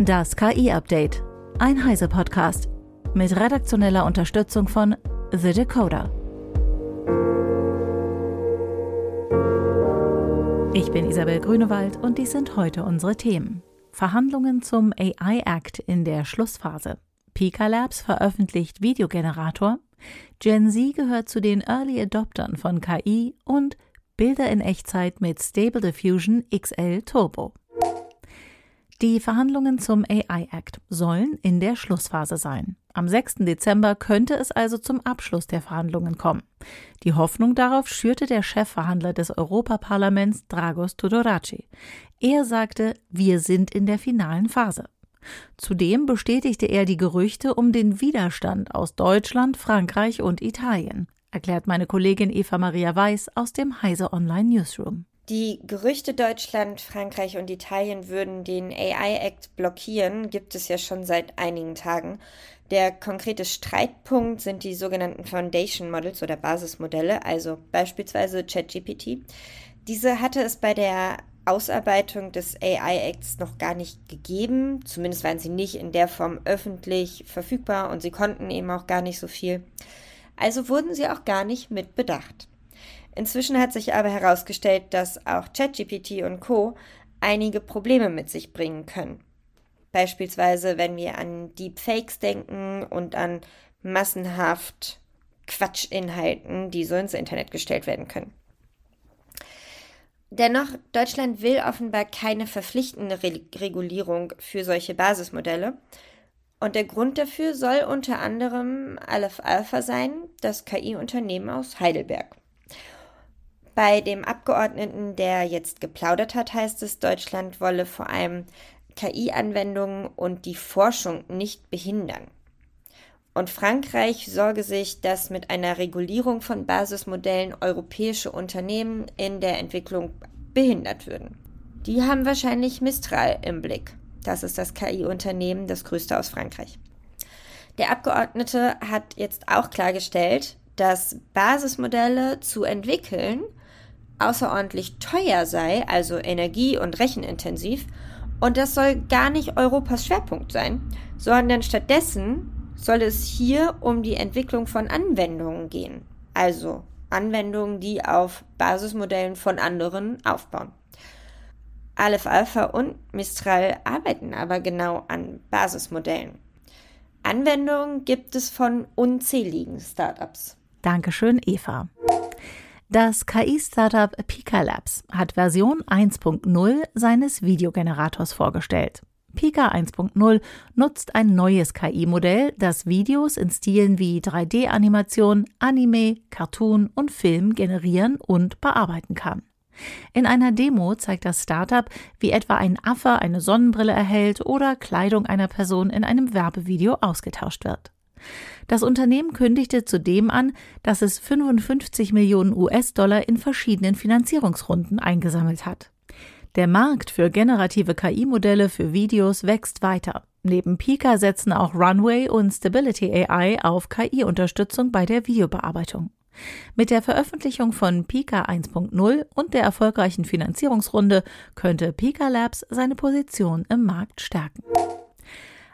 Das KI-Update. Ein Heise-Podcast. Mit redaktioneller Unterstützung von The Decoder. Ich bin Isabel Grünewald und dies sind heute unsere Themen. Verhandlungen zum AI Act in der Schlussphase. Pika Labs veröffentlicht Videogenerator. Gen Z gehört zu den Early Adoptern von KI und Bilder in Echtzeit mit Stable Diffusion XL Turbo. Die Verhandlungen zum AI Act sollen in der Schlussphase sein. Am 6. Dezember könnte es also zum Abschluss der Verhandlungen kommen. Die Hoffnung darauf schürte der Chefverhandler des Europaparlaments Dragos Tudoraci. Er sagte, wir sind in der finalen Phase. Zudem bestätigte er die Gerüchte um den Widerstand aus Deutschland, Frankreich und Italien, erklärt meine Kollegin Eva Maria Weiß aus dem Heise Online Newsroom. Die Gerüchte Deutschland, Frankreich und Italien würden den AI-Act blockieren, gibt es ja schon seit einigen Tagen. Der konkrete Streitpunkt sind die sogenannten Foundation Models oder Basismodelle, also beispielsweise ChatGPT. Diese hatte es bei der Ausarbeitung des AI-Acts noch gar nicht gegeben. Zumindest waren sie nicht in der Form öffentlich verfügbar und sie konnten eben auch gar nicht so viel. Also wurden sie auch gar nicht mit bedacht. Inzwischen hat sich aber herausgestellt, dass auch ChatGPT und Co. einige Probleme mit sich bringen können. Beispielsweise, wenn wir an Deepfakes denken und an massenhaft Quatschinhalten, die so ins Internet gestellt werden können. Dennoch, Deutschland will offenbar keine verpflichtende Re Regulierung für solche Basismodelle. Und der Grund dafür soll unter anderem Aleph Alpha sein, das KI-Unternehmen aus Heidelberg. Bei dem Abgeordneten, der jetzt geplaudert hat, heißt es, Deutschland wolle vor allem KI-Anwendungen und die Forschung nicht behindern. Und Frankreich sorge sich, dass mit einer Regulierung von Basismodellen europäische Unternehmen in der Entwicklung behindert würden. Die haben wahrscheinlich Mistral im Blick. Das ist das KI-Unternehmen, das größte aus Frankreich. Der Abgeordnete hat jetzt auch klargestellt, dass Basismodelle zu entwickeln außerordentlich teuer sei, also energie- und rechenintensiv, und das soll gar nicht Europas Schwerpunkt sein, sondern stattdessen soll es hier um die Entwicklung von Anwendungen gehen, also Anwendungen, die auf Basismodellen von anderen aufbauen. Aleph Alpha und Mistral arbeiten aber genau an Basismodellen. Anwendungen gibt es von unzähligen Startups. Dankeschön, Eva. Das KI-Startup Pika Labs hat Version 1.0 seines Videogenerators vorgestellt. Pika 1.0 nutzt ein neues KI-Modell, das Videos in Stilen wie 3D-Animation, Anime, Cartoon und Film generieren und bearbeiten kann. In einer Demo zeigt das Startup, wie etwa ein Affe eine Sonnenbrille erhält oder Kleidung einer Person in einem Werbevideo ausgetauscht wird. Das Unternehmen kündigte zudem an, dass es 55 Millionen US-Dollar in verschiedenen Finanzierungsrunden eingesammelt hat. Der Markt für generative KI-Modelle für Videos wächst weiter. Neben Pika setzen auch Runway und Stability AI auf KI-Unterstützung bei der Videobearbeitung. Mit der Veröffentlichung von Pika 1.0 und der erfolgreichen Finanzierungsrunde könnte Pika Labs seine Position im Markt stärken.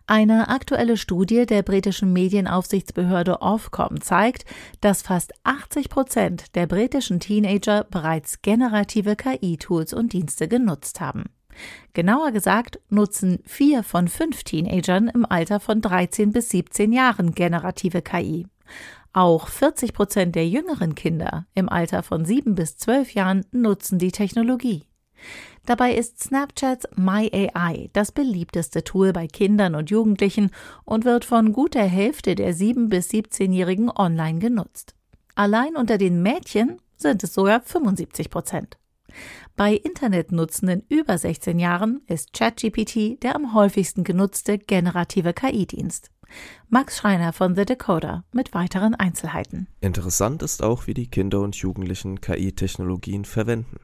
Eine aktuelle Studie der britischen Medienaufsichtsbehörde Ofcom zeigt, dass fast 80 Prozent der britischen Teenager bereits generative KI-Tools und Dienste genutzt haben. Genauer gesagt nutzen vier von fünf Teenagern im Alter von 13 bis 17 Jahren generative KI. Auch 40 Prozent der jüngeren Kinder im Alter von 7 bis 12 Jahren nutzen die Technologie. Dabei ist Snapchats MyAI das beliebteste Tool bei Kindern und Jugendlichen und wird von gut der Hälfte der 7- bis 17-Jährigen online genutzt. Allein unter den Mädchen sind es sogar 75 Prozent. Bei Internetnutzenden über 16 Jahren ist ChatGPT der am häufigsten genutzte generative KI-Dienst. Max Schreiner von The Decoder mit weiteren Einzelheiten. Interessant ist auch, wie die Kinder und Jugendlichen KI-Technologien verwenden.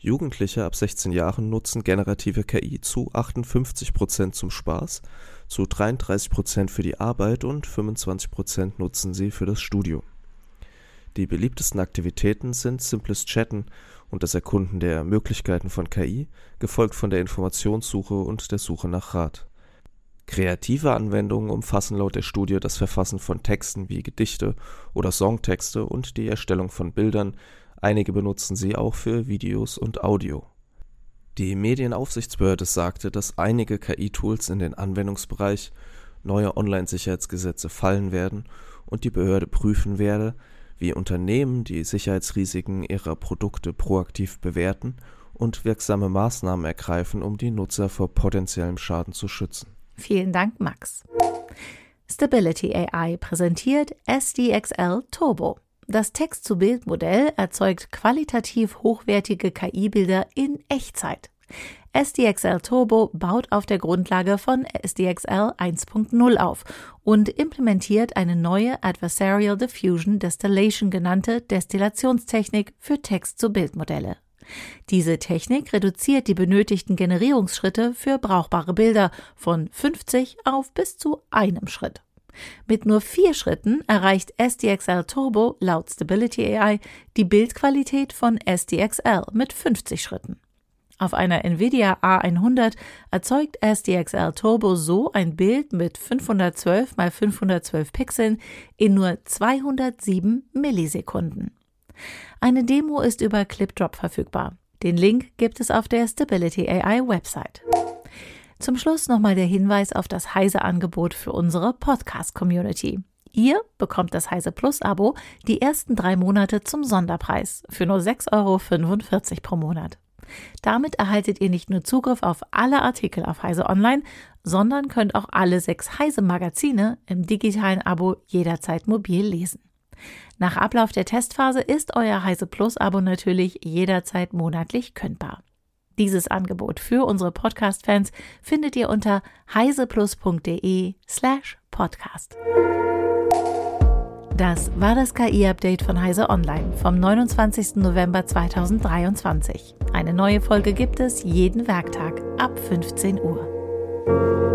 Jugendliche ab 16 Jahren nutzen generative KI zu 58 Prozent zum Spaß, zu 33 Prozent für die Arbeit und 25 Prozent nutzen sie für das Studium. Die beliebtesten Aktivitäten sind simples Chatten und das Erkunden der Möglichkeiten von KI, gefolgt von der Informationssuche und der Suche nach Rat. Kreative Anwendungen umfassen laut der Studie das Verfassen von Texten wie Gedichte oder Songtexte und die Erstellung von Bildern, einige benutzen sie auch für Videos und Audio. Die Medienaufsichtsbehörde sagte, dass einige KI-Tools in den Anwendungsbereich neuer Online-Sicherheitsgesetze fallen werden und die Behörde prüfen werde, wie Unternehmen die Sicherheitsrisiken ihrer Produkte proaktiv bewerten und wirksame Maßnahmen ergreifen, um die Nutzer vor potenziellem Schaden zu schützen. Vielen Dank, Max. Stability AI präsentiert SDXL Turbo. Das Text-zu-Bild-Modell erzeugt qualitativ hochwertige KI-Bilder in Echtzeit. SDXL Turbo baut auf der Grundlage von SDXL 1.0 auf und implementiert eine neue Adversarial Diffusion Distillation genannte Destillationstechnik für Text-zu-Bild-Modelle. Diese Technik reduziert die benötigten Generierungsschritte für brauchbare Bilder von 50 auf bis zu einem Schritt. Mit nur vier Schritten erreicht SDXL Turbo laut Stability AI die Bildqualität von SDXL mit 50 Schritten. Auf einer Nvidia A100 erzeugt SDXL Turbo so ein Bild mit 512 x 512 Pixeln in nur 207 Millisekunden. Eine Demo ist über ClipDrop verfügbar. Den Link gibt es auf der Stability AI Website. Zum Schluss nochmal der Hinweis auf das Heise-Angebot für unsere Podcast-Community. Ihr bekommt das Heise Plus Abo die ersten drei Monate zum Sonderpreis für nur 6,45 Euro pro Monat. Damit erhaltet ihr nicht nur Zugriff auf alle Artikel auf Heise Online, sondern könnt auch alle sechs Heise Magazine im digitalen Abo jederzeit mobil lesen. Nach Ablauf der Testphase ist euer Heise Plus Abo natürlich jederzeit monatlich kündbar. Dieses Angebot für unsere Podcast-Fans findet ihr unter heiseplus.de slash podcast. Das war das KI-Update von Heise Online vom 29. November 2023. Eine neue Folge gibt es jeden Werktag ab 15 Uhr.